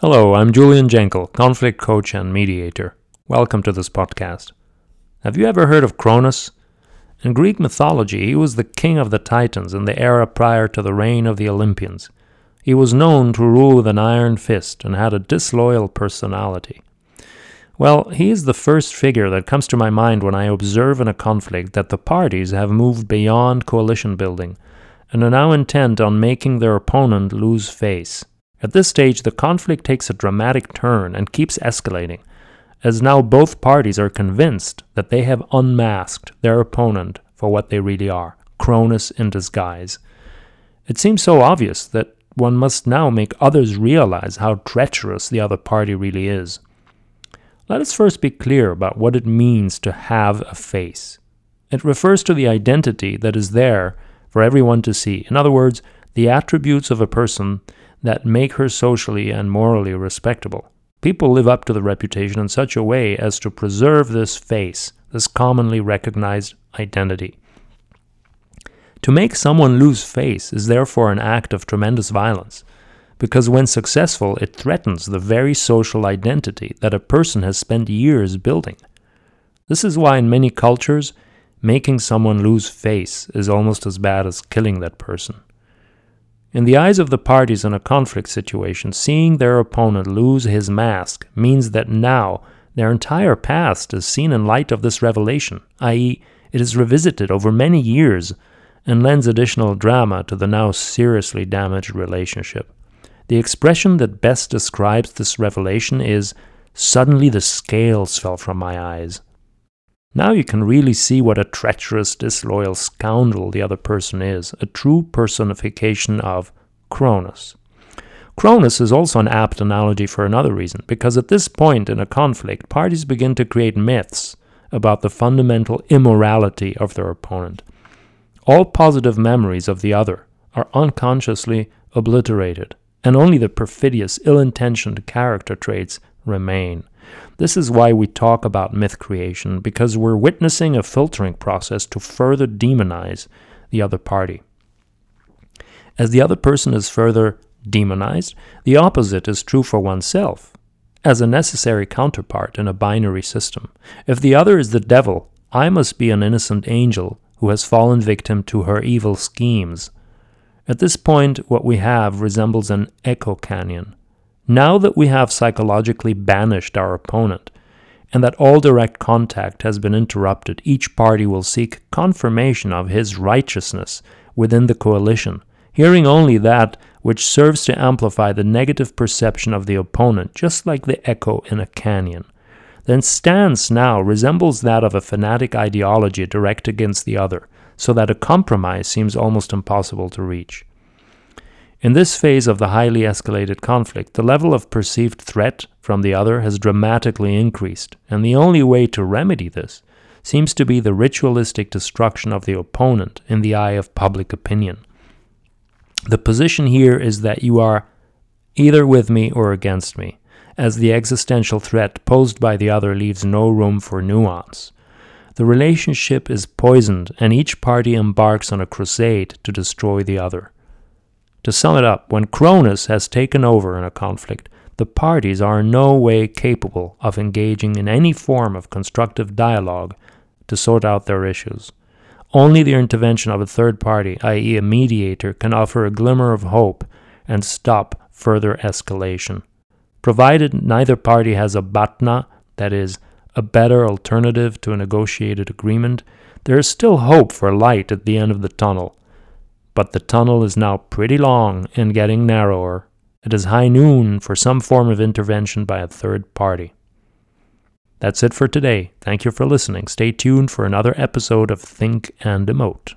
Hello, I'm Julian Jenkel, conflict coach and mediator. Welcome to this podcast. Have you ever heard of Cronus? In Greek mythology, he was the king of the Titans in the era prior to the reign of the Olympians. He was known to rule with an iron fist and had a disloyal personality. Well, he is the first figure that comes to my mind when I observe in a conflict that the parties have moved beyond coalition building and are now intent on making their opponent lose face. At this stage, the conflict takes a dramatic turn and keeps escalating, as now both parties are convinced that they have unmasked their opponent for what they really are Cronus in disguise. It seems so obvious that one must now make others realize how treacherous the other party really is. Let us first be clear about what it means to have a face. It refers to the identity that is there for everyone to see. In other words, the attributes of a person that make her socially and morally respectable. People live up to the reputation in such a way as to preserve this face, this commonly recognized identity. To make someone lose face is therefore an act of tremendous violence, because when successful, it threatens the very social identity that a person has spent years building. This is why, in many cultures, making someone lose face is almost as bad as killing that person. In the eyes of the parties in a conflict situation, seeing their opponent lose his mask means that now their entire past is seen in light of this revelation, i.e., it is revisited over many years and lends additional drama to the now seriously damaged relationship. The expression that best describes this revelation is Suddenly the scales fell from my eyes. Now you can really see what a treacherous, disloyal scoundrel the other person is, a true personification of Cronus. Cronus is also an apt analogy for another reason, because at this point in a conflict, parties begin to create myths about the fundamental immorality of their opponent. All positive memories of the other are unconsciously obliterated, and only the perfidious, ill intentioned character traits remain. This is why we talk about myth creation, because we're witnessing a filtering process to further demonize the other party. As the other person is further demonized, the opposite is true for oneself, as a necessary counterpart in a binary system. If the other is the devil, I must be an innocent angel who has fallen victim to her evil schemes. At this point, what we have resembles an echo canyon, now that we have psychologically banished our opponent, and that all direct contact has been interrupted, each party will seek confirmation of his righteousness within the coalition, hearing only that which serves to amplify the negative perception of the opponent, just like the echo in a canyon. Then stance now resembles that of a fanatic ideology direct against the other, so that a compromise seems almost impossible to reach. In this phase of the highly escalated conflict, the level of perceived threat from the other has dramatically increased, and the only way to remedy this seems to be the ritualistic destruction of the opponent in the eye of public opinion. The position here is that you are either with me or against me, as the existential threat posed by the other leaves no room for nuance. The relationship is poisoned, and each party embarks on a crusade to destroy the other. To sum it up, when Cronus has taken over in a conflict, the parties are in no way capable of engaging in any form of constructive dialogue to sort out their issues. Only the intervention of a third party, i.e., a mediator, can offer a glimmer of hope and stop further escalation. Provided neither party has a batna, that is, a better alternative to a negotiated agreement, there is still hope for light at the end of the tunnel but the tunnel is now pretty long and getting narrower. It is high noon for some form of intervention by a third party. That's it for today. Thank you for listening. Stay tuned for another episode of Think and Emote.